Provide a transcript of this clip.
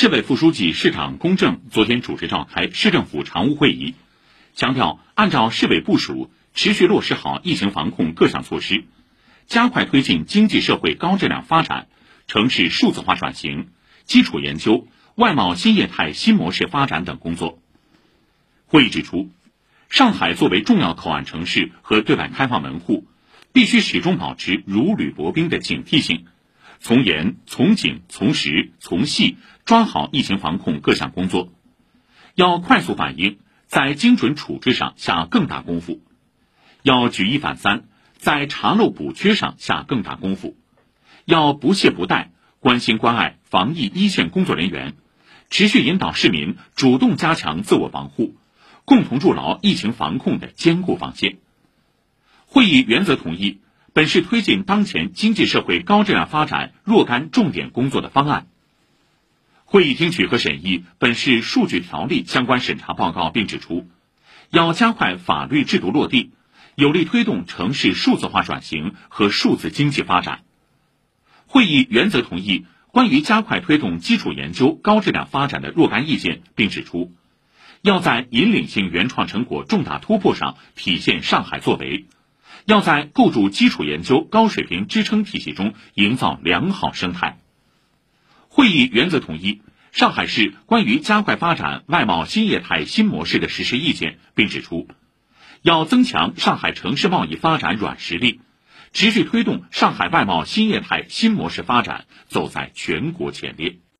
市委副书记、市长龚正昨天主持召开市政府常务会议，强调按照市委部署，持续落实好疫情防控各项措施，加快推进经济社会高质量发展、城市数字化转型、基础研究、外贸新业态新模式发展等工作。会议指出，上海作为重要口岸城市和对外开放门户，必须始终保持如履薄冰的警惕性。从严、从紧、从实、从细抓好疫情防控各项工作，要快速反应，在精准处置上下更大功夫；要举一反三，在查漏补缺上下更大功夫；要不懈不怠，关心关爱防疫一线工作人员，持续引导市民主动加强自我防护，共同筑牢疫情防控的坚固防线。会议原则同意。本市推进当前经济社会高质量发展若干重点工作的方案。会议听取和审议本市数据条例相关审查报告，并指出，要加快法律制度落地，有力推动城市数字化转型和数字经济发展。会议原则同意关于加快推动基础研究高质量发展的若干意见，并指出，要在引领性原创成果重大突破上体现上海作为。要在构筑基础研究高水平支撑体系中营造良好生态。会议原则统一上海市关于加快发展外贸新业态新模式的实施意见，并指出，要增强上海城市贸易发展软实力，持续推动上海外贸新业态新模式发展走在全国前列。